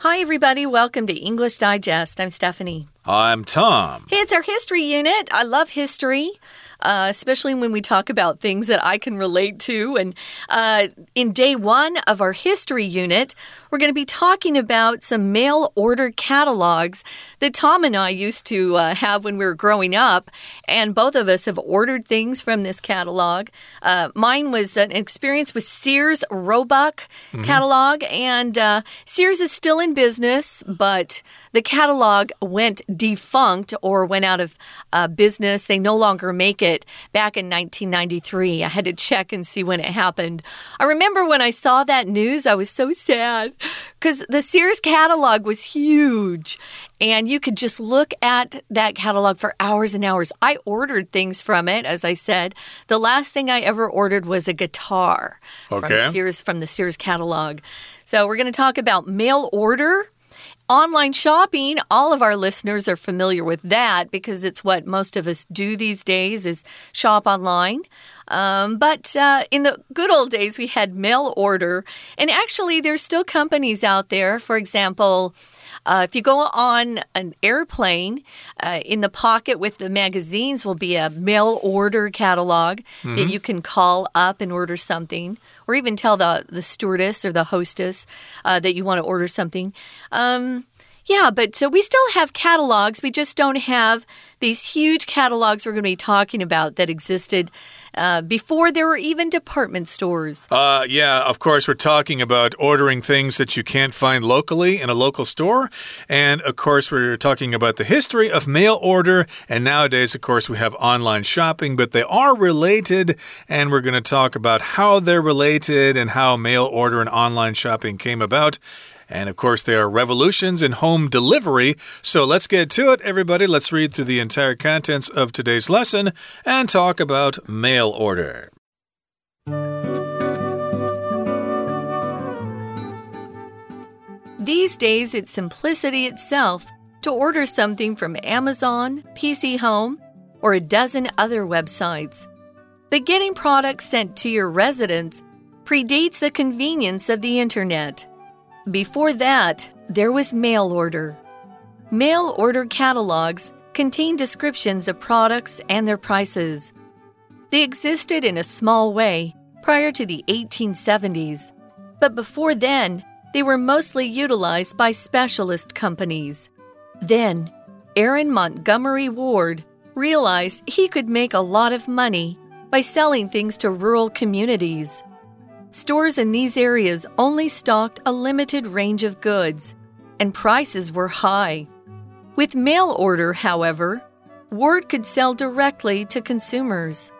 Hi, everybody. Welcome to English Digest. I'm Stephanie. I'm Tom. Hey, it's our history unit. I love history uh, especially when we talk about things that I can relate to. And uh, in day one of our history unit, we're going to be talking about some mail order catalogs that Tom and I used to uh, have when we were growing up. And both of us have ordered things from this catalog. Uh, mine was an experience with Sears Roebuck mm -hmm. catalog, and uh, Sears is still in business, but the catalog went defunct or went out of uh, business. They no longer make it back in 1993. I had to check and see when it happened. I remember when I saw that news, I was so sad because the Sears catalog was huge and you could just look at that catalog for hours and hours. I ordered things from it, as I said. The last thing I ever ordered was a guitar okay. from Sears from the Sears catalog. So we're going to talk about mail order Online shopping, all of our listeners are familiar with that because it's what most of us do these days is shop online. Um, but uh, in the good old days, we had mail order. And actually, there's still companies out there. For example, uh, if you go on an airplane, uh, in the pocket with the magazines will be a mail order catalog mm -hmm. that mm-hmm. you can call up and order something, or even tell the, the stewardess or the hostess uh, that you want to order something. Um, yeah, but so we still have catalogs. We just don't have these huge catalogs we're going to be talking about that existed uh, before there were even department stores. Uh, yeah, of course, we're talking about ordering things that you can't find locally in a local store. And of course, we're talking about the history of mail order. And nowadays, of course, we have online shopping, but they are related. And we're going to talk about how they're related and how mail order and online shopping came about. And of course, there are revolutions in home delivery. So let's get to it, everybody. Let's read through the entire contents of today's lesson and talk about mail order. These days, it's simplicity itself to order something from Amazon, PC Home, or a dozen other websites. But getting products sent to your residence predates the convenience of the internet. Before that, there was mail order. Mail order catalogs contain descriptions of products and their prices. They existed in a small way prior to the 1870s, but before then, they were mostly utilized by specialist companies. Then, Aaron Montgomery Ward realized he could make a lot of money by selling things to rural communities. Stores in these areas only stocked a limited range of goods, and prices were high. With mail order, however, Ward could sell directly to consumers.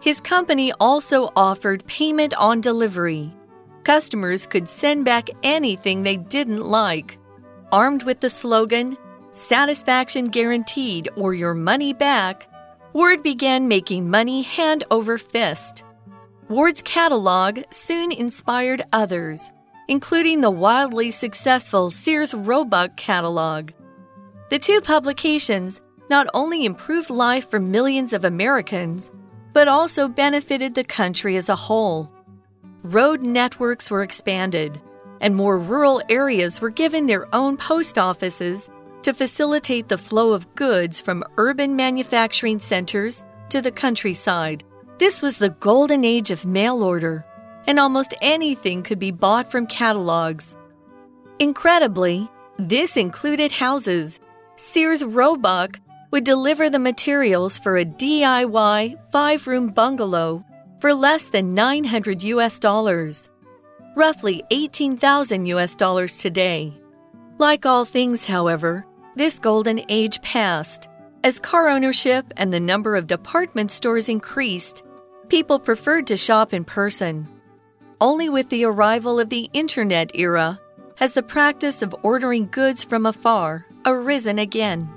His company also offered payment on delivery. Customers could send back anything they didn't like. Armed with the slogan, Satisfaction Guaranteed or Your Money Back, Ward began making money hand over fist. Ward's catalog soon inspired others, including the wildly successful Sears Roebuck catalog. The two publications not only improved life for millions of Americans, but also benefited the country as a whole. Road networks were expanded, and more rural areas were given their own post offices to facilitate the flow of goods from urban manufacturing centers to the countryside. This was the golden age of mail order, and almost anything could be bought from catalogs. Incredibly, this included houses. Sears Roebuck would deliver the materials for a DIY five room bungalow for less than 900 US dollars, roughly 18,000 US dollars today. Like all things, however, this golden age passed. As car ownership and the number of department stores increased, people preferred to shop in person. Only with the arrival of the internet era has the practice of ordering goods from afar arisen again.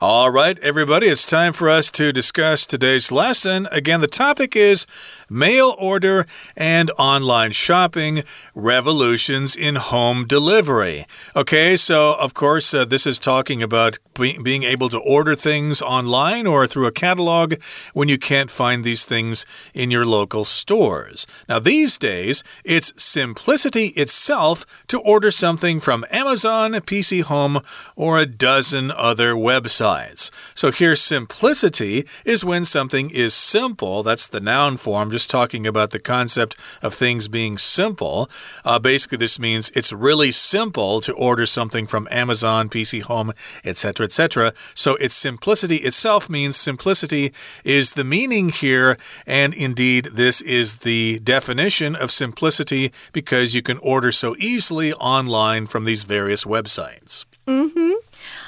All right, everybody, it's time for us to discuss today's lesson. Again, the topic is mail order and online shopping, revolutions in home delivery. Okay, so of course, uh, this is talking about be being able to order things online or through a catalog when you can't find these things in your local stores. Now, these days, it's simplicity itself to order something from Amazon, PC Home, or a dozen other websites. So here, simplicity is when something is simple. That's the noun form, just talking about the concept of things being simple. Uh, basically, this means it's really simple to order something from Amazon, PC Home, etc., etc. So its simplicity itself means simplicity is the meaning here, and indeed, this is the definition of simplicity because you can order so easily online from these various websites. Mm hmm.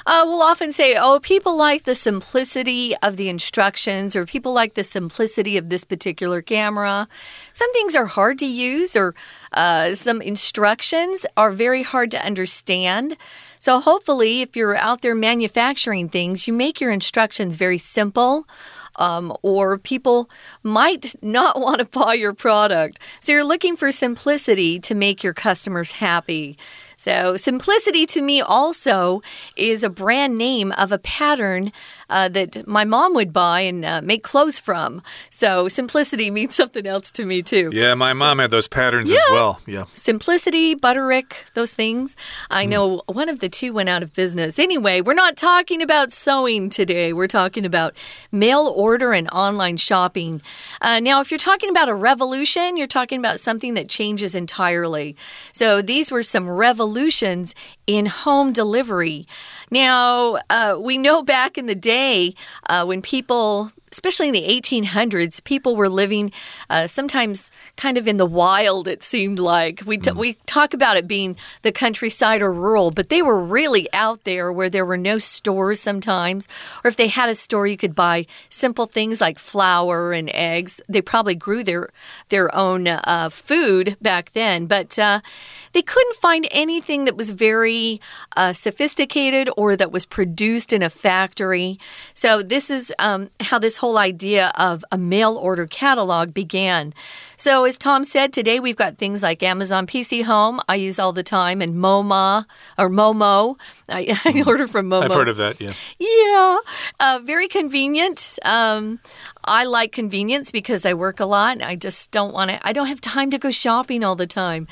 Uh, we'll often say, oh, people like the simplicity of the instructions, or people like the simplicity of this particular camera. Some things are hard to use, or uh, some instructions are very hard to understand. So, hopefully, if you're out there manufacturing things, you make your instructions very simple. Um, or people might not want to buy your product. So you're looking for simplicity to make your customers happy. So, simplicity to me also is a brand name of a pattern uh, that my mom would buy and uh, make clothes from. So, simplicity means something else to me, too. Yeah, my so, mom had those patterns yeah. as well. Yeah. Simplicity, Butterick, those things. I mm. know one of the two went out of business. Anyway, we're not talking about sewing today. We're talking about mail order and online shopping. Uh, now, if you're talking about a revolution, you're talking about something that changes entirely. So, these were some revolutions in home delivery. Now, uh, we know back in the day uh, when people especially in the 1800s, people were living uh, sometimes kind of in the wild, it seemed like. We, mm. we talk about it being the countryside or rural, but they were really out there where there were no stores sometimes. Or if they had a store, you could buy simple things like flour and eggs. They probably grew their, their own uh, food back then, but uh, they couldn't find anything that was very uh, sophisticated or that was produced in a factory. So, this is um, how this whole idea of a mail order catalog began. So, as Tom said, today we've got things like Amazon PC Home, I use all the time, and MoMA or Momo. I, I hmm. order from Momo. I've heard of that, yeah. Yeah. Uh, very convenient. Um, I like convenience because I work a lot. And I just don't want to, I don't have time to go shopping all the time.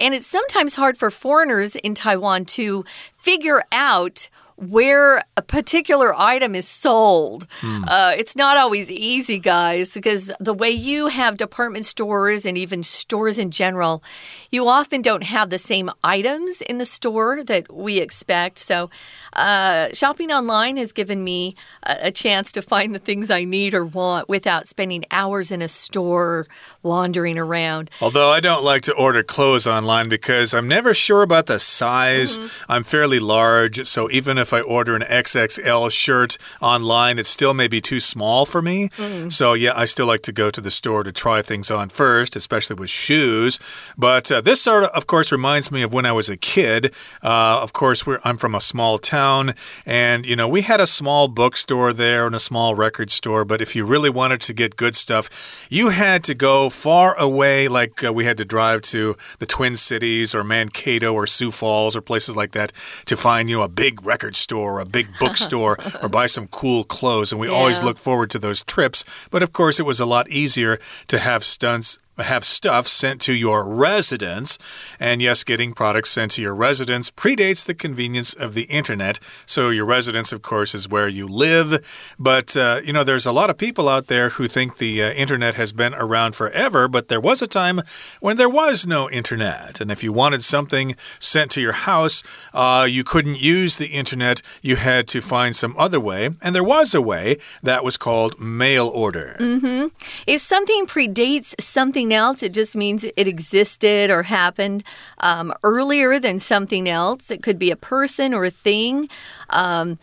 And it's sometimes hard for foreigners in Taiwan to figure out where a particular item is sold. Mm. Uh, it's not always easy, guys, because the way you have department stores and even stores in general, you often don't have the same items in the store that we expect. So, uh, shopping online has given me a, a, chance to find the things I need or want without spending hours in a store wandering around. Although I don't like to order clothes online because I'm never sure about the size. Mm -hmm. I'm fairly large, so even if I order an XXL shirt online, it still may be too small for me. Mm. So, yeah, I still like to go to the store to try things on first, especially with shoes. But uh, this sort of, of course, reminds me of when I was a kid. Uh, of course, I'm from a small town town. And, you know, we had a small bookstore there and a small record store. But if you really wanted to get good stuff, you had to go far away, like uh, we had to drive to the Twin Cities or Mankato or Sioux Falls or places like that to find, you know, a big record store, a big bookstore, or buy some cool clothes. And we yeah. always look forward to those trips. But of course, it was a lot easier to have stunts have stuff sent to your residence. And yes, getting products sent to your residence predates the convenience of the internet. So, your residence, of course, is where you live. But, uh, you know, there's a lot of people out there who think the uh, internet has been around forever, but there was a time when there was no internet. And if you wanted something sent to your house, uh, you couldn't use the internet. You had to find some other way. And there was a way that was called mail order. Mm -hmm. If something predates something something else, it just means it existed or happened um, earlier than something else. It could be a person or a thing. Um,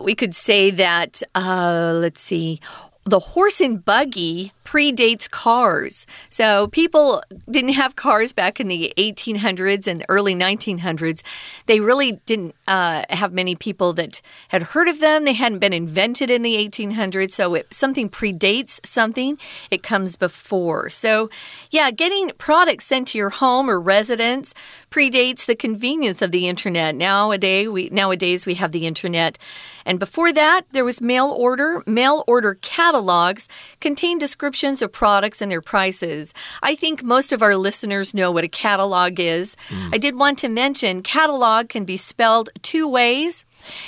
we could say that, uh, let's see, the horse and buggy predates cars. So people didn't have cars back in the 1800s and early 1900s. They really didn't uh, have many people that had heard of them. They hadn't been invented in the 1800s. So if something predates something, it comes before. So, yeah, getting products sent to your home or residence predates the convenience of the internet. Nowadays, we nowadays we have the internet. And before that, there was mail order. Mail order catalogs contain descriptions of products and their prices. I think most of our listeners know what a catalog is. Mm. I did want to mention catalog can be spelled two ways.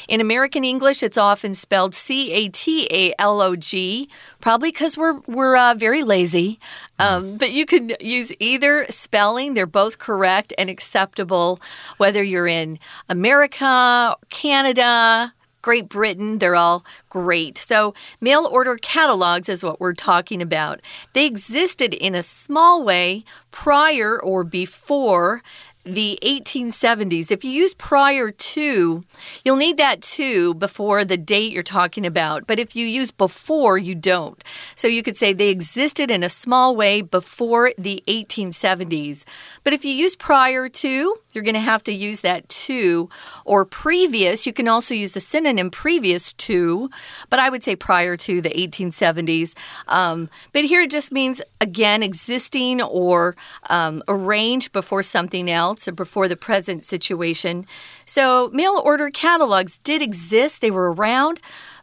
In American English, it's often spelled C A T A L O G, probably because we're we're uh, very lazy. Um, but you can use either spelling; they're both correct and acceptable, whether you're in America, Canada, Great Britain, they're all great. So, mail order catalogs is what we're talking about. They existed in a small way prior or before the 1870s. If you use prior to, you'll need that to before the date you're talking about. But if you use before, you don't. So you could say they existed in a small way before the 1870s. But if you use prior to, you're going to have to use that to or previous. You can also use the synonym previous to, but I would say prior to the 1870s. Um, but here it just means, again, existing or um, arranged before something else or before the present situation. So mail order catalogs did exist, they were around,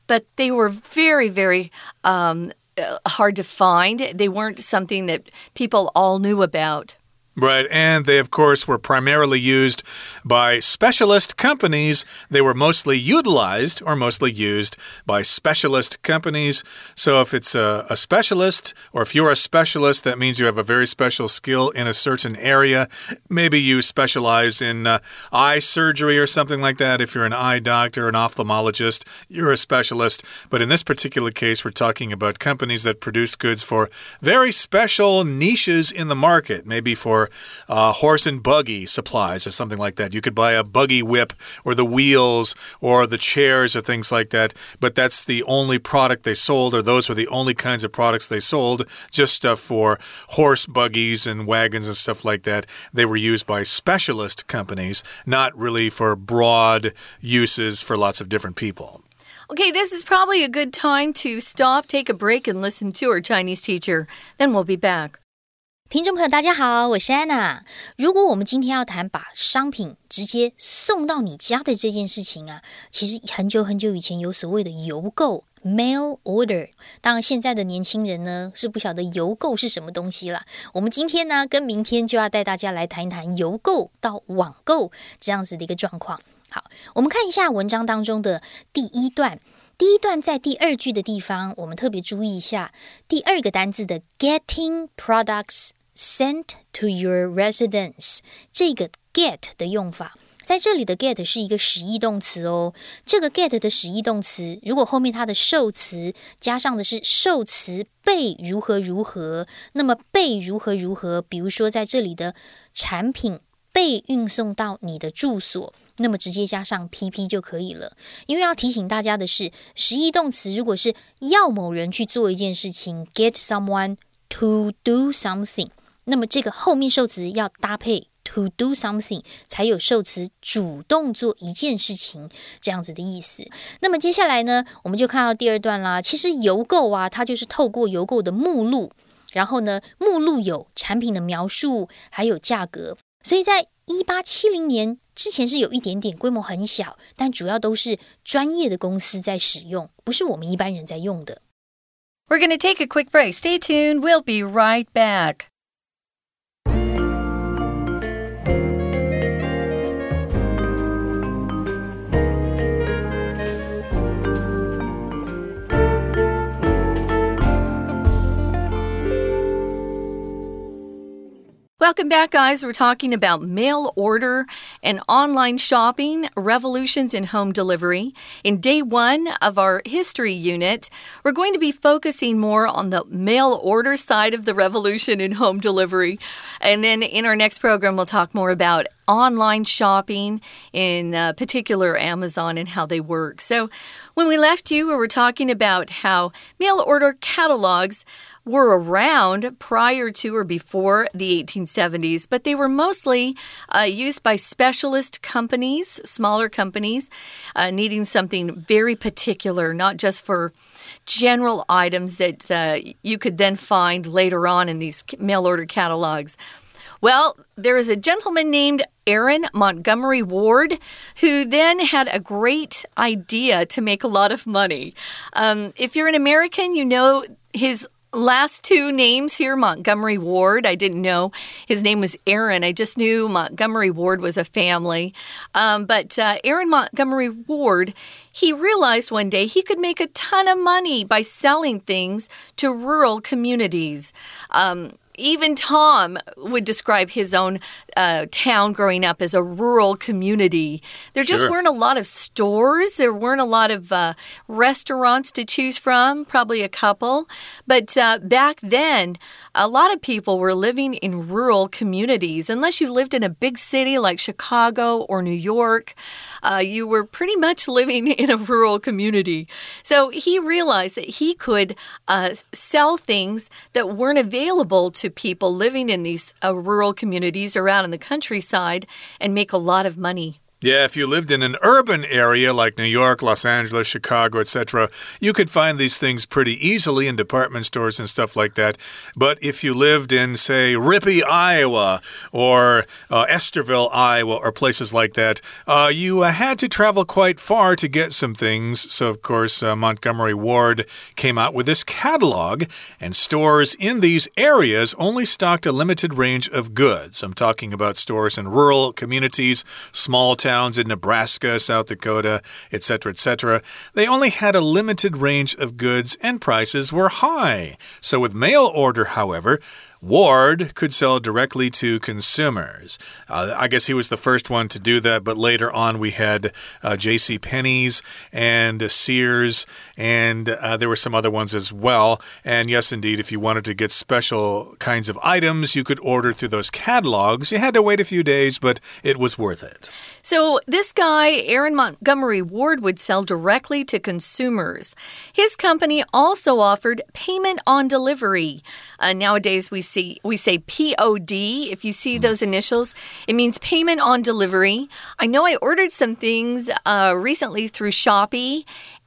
but they were very, very. Um, uh, hard to find. They weren't something that people all knew about. Right, and they, of course, were primarily used by specialist companies. They were mostly utilized or mostly used by specialist companies. So, if it's a, a, specialist, or if you're a specialist, that means you have a very special skill in a certain area. Maybe you specialize in uh, eye surgery or something like that. If you're an eye doctor, an ophthalmologist, you're a specialist. But in this particular case, we're talking about companies that produce goods for very special niches in the market, maybe for uh, horse and buggy supplies or something like that. You could buy a buggy whip or the wheels or the chairs or things like that, but that's the only product they sold, or those were the only kinds of products they sold, just stuff for horse buggies and wagons and stuff like that. They were used by specialist companies, not really for broad uses for lots of different people. Okay, this is probably a good time to stop, take a break, and listen to our Chinese teacher. Then we'll be back. 听众朋友，大家好，我是安娜。如果我们今天要谈把商品直接送到你家的这件事情啊，其实很久很久以前有所谓的邮购 （mail order）。当然，现在的年轻人呢是不晓得邮购是什么东西了。我们今天呢跟明天就要带大家来谈一谈邮购到网购这样子的一个状况。好，我们看一下文章当中的第一段。第一段在第二句的地方，我们特别注意一下第二个单字的 “getting products”。Sent to your residence，这个 get 的用法，在这里的 get 是一个实义动词哦。这个 get 的实义动词，如果后面它的受词加上的是受词被如何如何，那么被如何如何，比如说在这里的产品被运送到你的住所，那么直接加上 pp 就可以了。因为要提醒大家的是，实义动词如果是要某人去做一件事情，get someone to do something。那么这个后面受词要搭配 to do something，才有受词主动做一件事情这样子的意思。那么接下来呢，我们就看到第二段啦。其实邮购啊，它就是透过邮购的目录，然后呢，目录有产品的描述，还有价格。所以在一八七零年之前是有一点点规模很小，但主要都是专业的公司在使用，不是我们一般人在用的。We're going to take a quick break. Stay tuned. We'll be right back. Welcome back, guys. We're talking about mail order and online shopping, revolutions in home delivery. In day one of our history unit, we're going to be focusing more on the mail order side of the revolution in home delivery. And then in our next program, we'll talk more about online shopping, in uh, particular Amazon, and how they work. So, when we left you, we were talking about how mail order catalogs were around prior to or before the 1870s, but they were mostly uh, used by specialist companies, smaller companies, uh, needing something very particular, not just for general items that uh, you could then find later on in these mail order catalogs. Well, there is a gentleman named Aaron Montgomery Ward, who then had a great idea to make a lot of money. Um, if you're an American, you know his last two names here Montgomery Ward. I didn't know his name was Aaron. I just knew Montgomery Ward was a family. Um, but uh, Aaron Montgomery Ward, he realized one day he could make a ton of money by selling things to rural communities. Um, even Tom would describe his own uh, town growing up as a rural community. There just weren't a lot of stores, there weren't a lot of uh, restaurants to choose from, probably a couple. But uh, back then, a lot of people were living in rural communities. Unless you lived in a big city like Chicago or New York, uh, you were pretty much living in a rural community. So he realized that he could uh, sell things that weren't available to people living in these uh, rural communities or out in the countryside and make a lot of money. Yeah, if you lived in an urban area like New York, Los Angeles, Chicago, etc., you could find these things pretty easily in department stores and stuff like that. But if you lived in, say, Rippey, Iowa, or uh, Estherville, Iowa, or places like that, uh, you uh, had to travel quite far to get some things. So, of course, uh, Montgomery Ward came out with this catalog, and stores in these areas only stocked a limited range of goods. I'm talking about stores in rural communities, small towns towns in Nebraska, South Dakota, etc., etc., they only had a limited range of goods and prices were high. So with mail order, however, Ward could sell directly to consumers. Uh, I guess he was the first one to do that, but later on we had uh, J.C. Penney's and Sears, and uh, there were some other ones as well. And yes, indeed, if you wanted to get special kinds of items, you could order through those catalogs. You had to wait a few days, but it was worth it. So, this guy, Aaron Montgomery Ward, would sell directly to consumers. His company also offered payment on delivery. Uh, nowadays, we see we say POD. If you see those initials, it means payment on delivery. I know I ordered some things uh, recently through Shopee,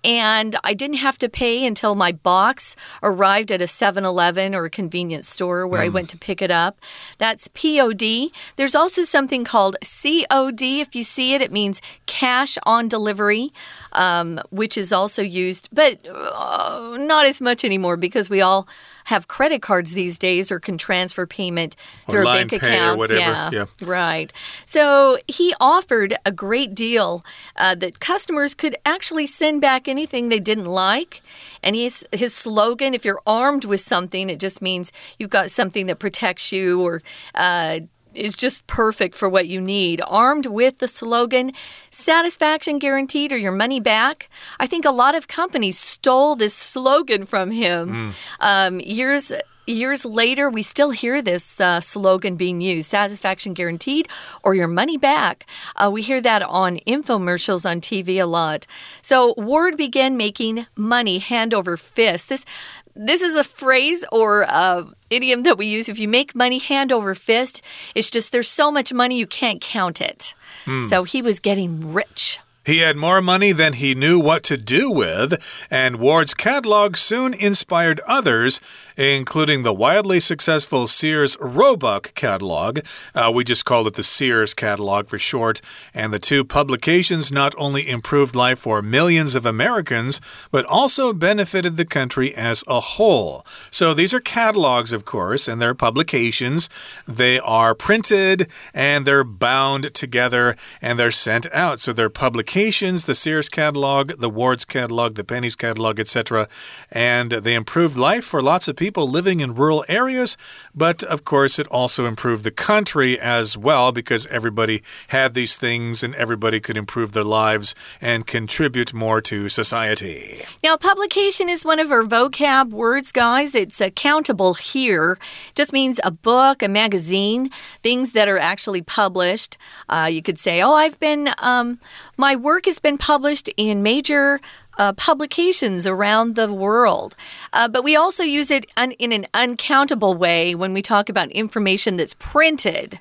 and I didn't have to pay until my box arrived at a 7 Eleven or a convenience store where mm. I went to pick it up. That's POD. There's also something called COD. If you see it, it means cash on delivery, um, which is also used, but uh, not as much anymore because we all have credit cards these days or can transfer payment through bank accounts. Yeah, yeah, right. So he offered a great deal uh, that customers could actually send back anything they didn't like. And his, his slogan, if you're armed with something, it just means you've got something that protects you or uh, is just perfect for what you need. Armed with the slogan, satisfaction guaranteed or your money back. I think a lot of companies stole this slogan from him. Mm. Um, years years later, we still hear this uh, slogan being used satisfaction guaranteed or your money back. Uh, we hear that on infomercials on TV a lot. So, Ward began making money hand over fist. This this is a phrase or a idiom that we use if you make money hand over fist. It's just there's so much money you can't count it. Mm. So he was getting rich. He had more money than he knew what to do with, and Ward's catalog soon inspired others, including the wildly successful Sears Roebuck catalog. Uh, we just called it the Sears catalog for short. And the two publications not only improved life for millions of Americans, but also benefited the country as a whole. So these are catalogs, of course, and they're publications. They are printed and they're bound together and they're sent out. So they're publications the Sears catalog, the Ward's catalog, the Penney's catalog, etc. And they improved life for lots of people living in rural areas. But of course, it also improved the country as well because everybody had these things and everybody could improve their lives and contribute more to society. Now, publication is one of our vocab words, guys. It's accountable here. Just means a book, a magazine, things that are actually published. Uh, you could say, oh, I've been, um, my work has been published in major uh, publications around the world. Uh, but we also use it in an uncountable way when we talk about information that's printed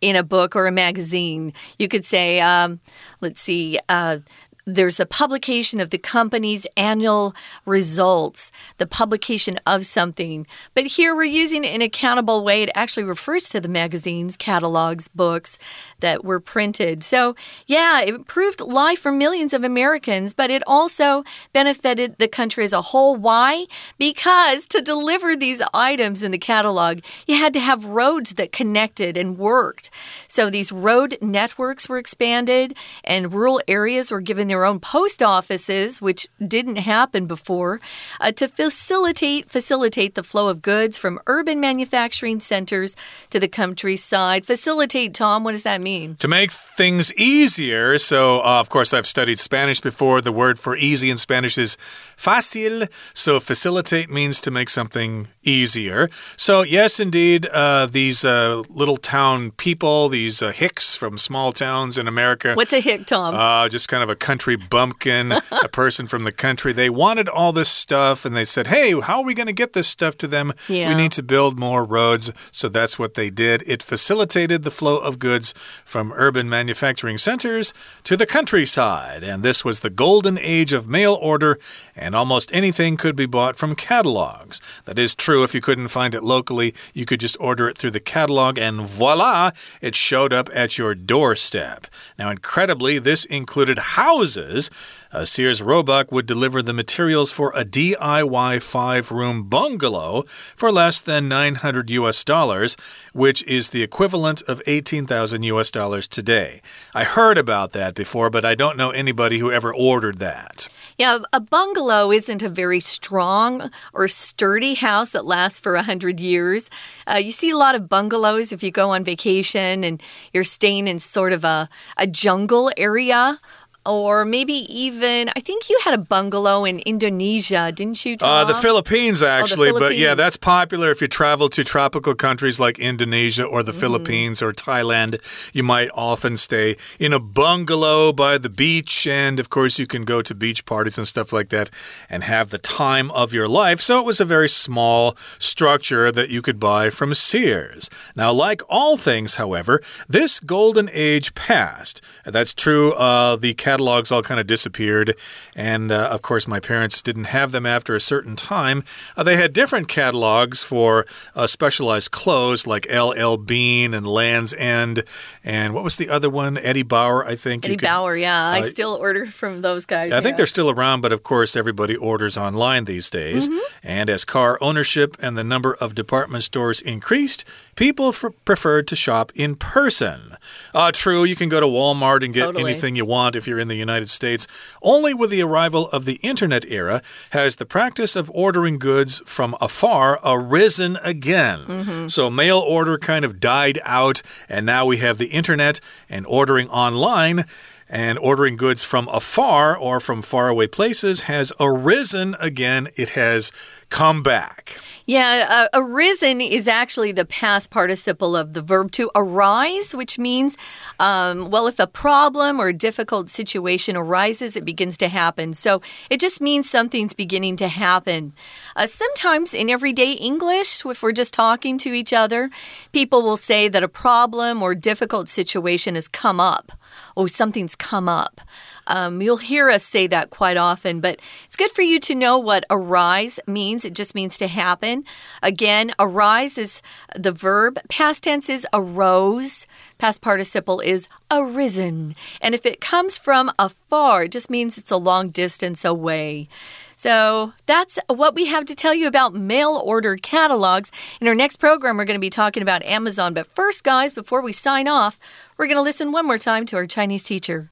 in a book or a magazine. You could say, um, let's see, uh, there's a publication of the company's annual results, the publication of something. But here we're using it in an accountable way. It actually refers to the magazines, catalogs, books that were printed. So, yeah, it improved life for millions of Americans, but it also benefited the country as a whole. Why? Because to deliver these items in the catalog, you had to have roads that connected and worked. So, these road networks were expanded, and rural areas were given their own post offices, which didn't happen before, uh, to facilitate facilitate the flow of goods from urban manufacturing centers to the countryside. Facilitate, Tom, what does that mean? To make things easier. So, uh, of course, I've studied Spanish before. The word for easy in Spanish is fácil. So, facilitate means to make something easier. So, yes, indeed, uh, these uh, little town people, these uh, hicks from small towns in America. What's a hick, Tom? Uh, just kind of a country country bumpkin, a person from the country. They wanted all this stuff and they said, hey, how are we going to get this stuff to them? Yeah. We need to build more roads. So that's what they did. It facilitated the flow of goods from urban manufacturing centers to the countryside. And this was the golden age of mail order, and almost anything could be bought from catalogs. That is true. If you couldn't find it locally, you could just order it through the catalog, and voila, it showed up at your doorstep. Now, incredibly, this included houses houses. Uh, Sears Roebuck would deliver the materials for a DIY five room bungalow for less than 900 US dollars, which is the equivalent of 18,000 US dollars today. I heard about that before, but I don't know anybody who ever ordered that. Yeah, a bungalow isn't a very strong or sturdy house that lasts for a hundred years. Uh, you see a lot of bungalows if you go on vacation and you're staying in sort of a, a jungle area or maybe even I think you had a bungalow in Indonesia, didn't you? Tom? Uh, the Philippines, actually, oh, the Philippines. but yeah, that's popular if you travel to tropical countries like Indonesia or the mm. Philippines or Thailand. You might often stay in a bungalow by the beach, and of course, you can go to beach parties and stuff like that and have the time of your life. So it was a very small structure that you could buy from Sears. Now, like all things, however, this golden age passed. That's true. Uh, the catalogs all kind of disappeared. And uh, of course, my parents didn't have them after a certain time. Uh, they had different catalogs for uh, specialized clothes like LL Bean and Lands' End. And what was the other one? Eddie Bauer, I think. Eddie could, Bauer, yeah. I uh, still order from those guys. I yeah. think they're still around, but of course, everybody orders online these days. Mm -hmm. And as car ownership and the number of department stores increased, people preferred to shop in person. Uh, true, you can go to Walmart and get totally. anything you want if you're in the United States. Only with the arrival of the internet era has the practice of ordering goods from afar arisen again. Mm -hmm. So mail order kind of died out, and now we have the internet and ordering online and ordering goods from afar or from faraway places has arisen again. It has come back. Yeah, uh, arisen is actually the past participle of the verb to arise, which means, um, well, if a problem or a difficult situation arises, it begins to happen. So it just means something's beginning to happen. Uh, sometimes in everyday English, if we're just talking to each other, people will say that a problem or difficult situation has come up. Oh, something's come up. Um, you'll hear us say that quite often, but it's good for you to know what arise means. It just means to happen. Again, arise is the verb. Past tense is arose. Past participle is arisen. And if it comes from afar, it just means it's a long distance away. So that's what we have to tell you about mail order catalogs. In our next program, we're going to be talking about Amazon. But first, guys, before we sign off, we're going to listen one more time to our Chinese teacher.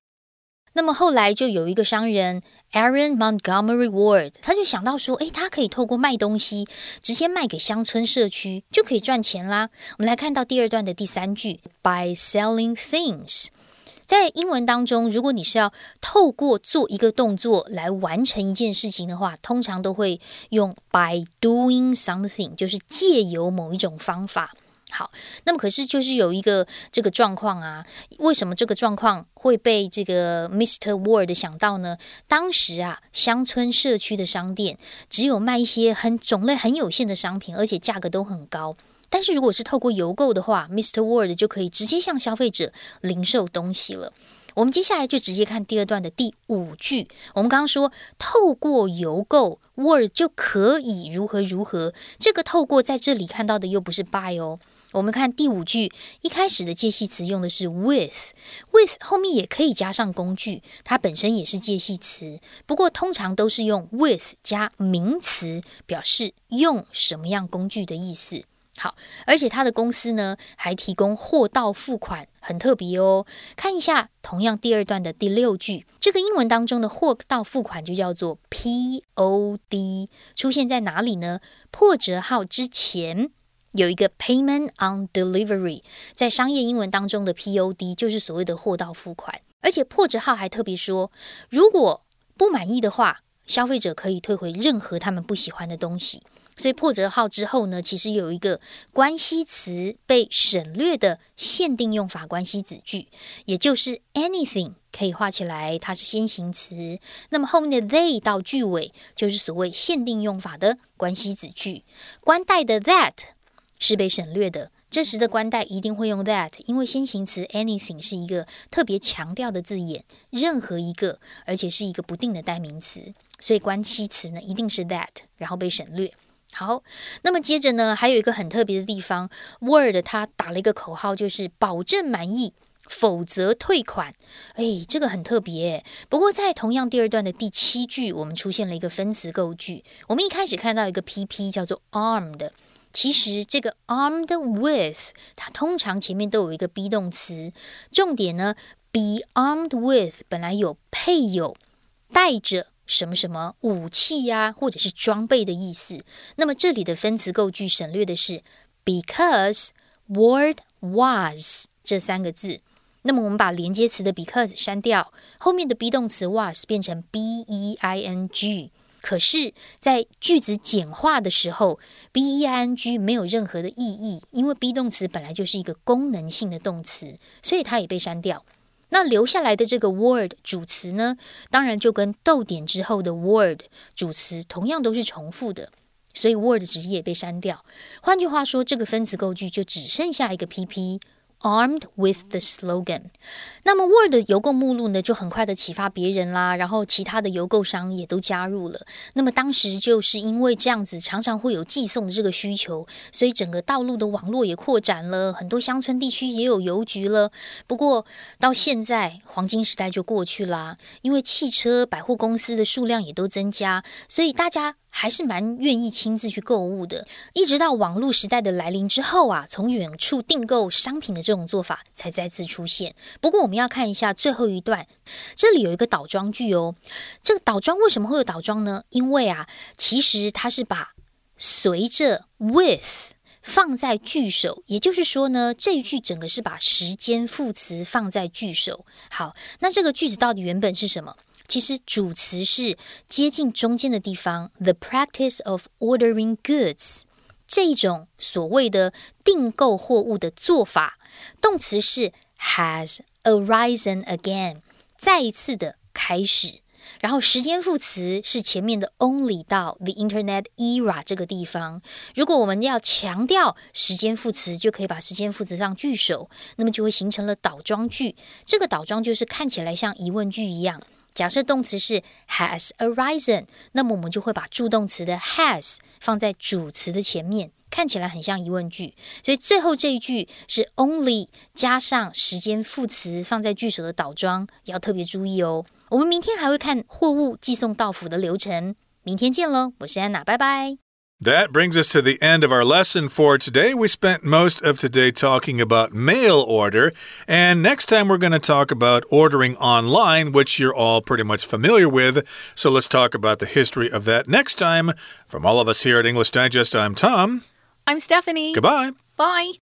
那么后来就有一个商人 Aaron Montgomery Ward，他就想到说，诶，他可以透过卖东西，直接卖给乡村社区，就可以赚钱啦。我们来看到第二段的第三句，by selling things。在英文当中，如果你是要透过做一个动作来完成一件事情的话，通常都会用 by doing something，就是借由某一种方法。好，那么可是就是有一个这个状况啊，为什么这个状况会被这个 Mr. Ward 想到呢？当时啊，乡村社区的商店只有卖一些很种类很有限的商品，而且价格都很高。但是如果是透过邮购的话，Mr. Word 就可以直接向消费者零售东西了。我们接下来就直接看第二段的第五句。我们刚刚说透过邮购，Word 就可以如何如何。这个透过在这里看到的又不是 buy 哦。我们看第五句，一开始的介系词用的是 with，with 后面也可以加上工具，它本身也是介系词。不过通常都是用 with 加名词，表示用什么样工具的意思。好，而且他的公司呢还提供货到付款，很特别哦。看一下，同样第二段的第六句，这个英文当中的货到付款就叫做 P O D，出现在哪里呢？破折号之前有一个 Payment on Delivery，在商业英文当中的 P O D 就是所谓的货到付款，而且破折号还特别说，如果不满意的话，消费者可以退回任何他们不喜欢的东西。所以破折号之后呢，其实有一个关系词被省略的限定用法关系子句，也就是 anything 可以画起来，它是先行词。那么后面的 they 到句尾就是所谓限定用法的关系子句。关带的 that 是被省略的，这时的关代一定会用 that，因为先行词 anything 是一个特别强调的字眼，任何一个，而且是一个不定的代名词，所以关系词呢一定是 that，然后被省略。好，那么接着呢，还有一个很特别的地方，Word 它打了一个口号，就是保证满意，否则退款。哎，这个很特别。不过在同样第二段的第七句，我们出现了一个分词构句。我们一开始看到一个 PP 叫做 armed，其实这个 armed with 它通常前面都有一个 be 动词，重点呢，be armed with 本来有配有带着。什么什么武器呀，或者是装备的意思。那么这里的分词构句省略的是 because word was 这三个字。那么我们把连接词的 because 删掉，后面的 be 动词 was 变成 b e i n g。可是，在句子简化的时候，b e i n g 没有任何的意义，因为 be 动词本来就是一个功能性的动词，所以它也被删掉。那留下来的这个 word 主词呢，当然就跟逗点之后的 word 主词同样都是重复的，所以 word 直接也被删掉。换句话说，这个分词构句就只剩下一个 pp。Armed with the slogan，那么 Word 邮购目录呢，就很快的启发别人啦，然后其他的邮购商也都加入了。那么当时就是因为这样子，常常会有寄送的这个需求，所以整个道路的网络也扩展了，很多乡村地区也有邮局了。不过到现在，黄金时代就过去啦，因为汽车、百货公司的数量也都增加，所以大家。还是蛮愿意亲自去购物的，一直到网络时代的来临之后啊，从远处订购商品的这种做法才再次出现。不过我们要看一下最后一段，这里有一个倒装句哦。这个倒装为什么会有倒装呢？因为啊，其实它是把随着 with 放在句首，也就是说呢，这一句整个是把时间副词放在句首。好，那这个句子到底原本是什么？其实主词是接近中间的地方，the practice of ordering goods 这种所谓的订购货物的做法。动词是 has arisen again，再一次的开始。然后时间副词是前面的 only 到 the internet era 这个地方。如果我们要强调时间副词，就可以把时间副词上句首，那么就会形成了倒装句。这个倒装就是看起来像疑问句一样。假设动词是 has arisen，那么我们就会把助动词的 has 放在主词的前面，看起来很像疑问句。所以最后这一句是 only 加上时间副词放在句首的倒装，要特别注意哦。我们明天还会看货物寄送到府的流程，明天见喽！我是安娜，拜拜。That brings us to the end of our lesson for today. We spent most of today talking about mail order, and next time we're going to talk about ordering online, which you're all pretty much familiar with. So let's talk about the history of that next time. From all of us here at English Digest, I'm Tom. I'm Stephanie. Goodbye. Bye.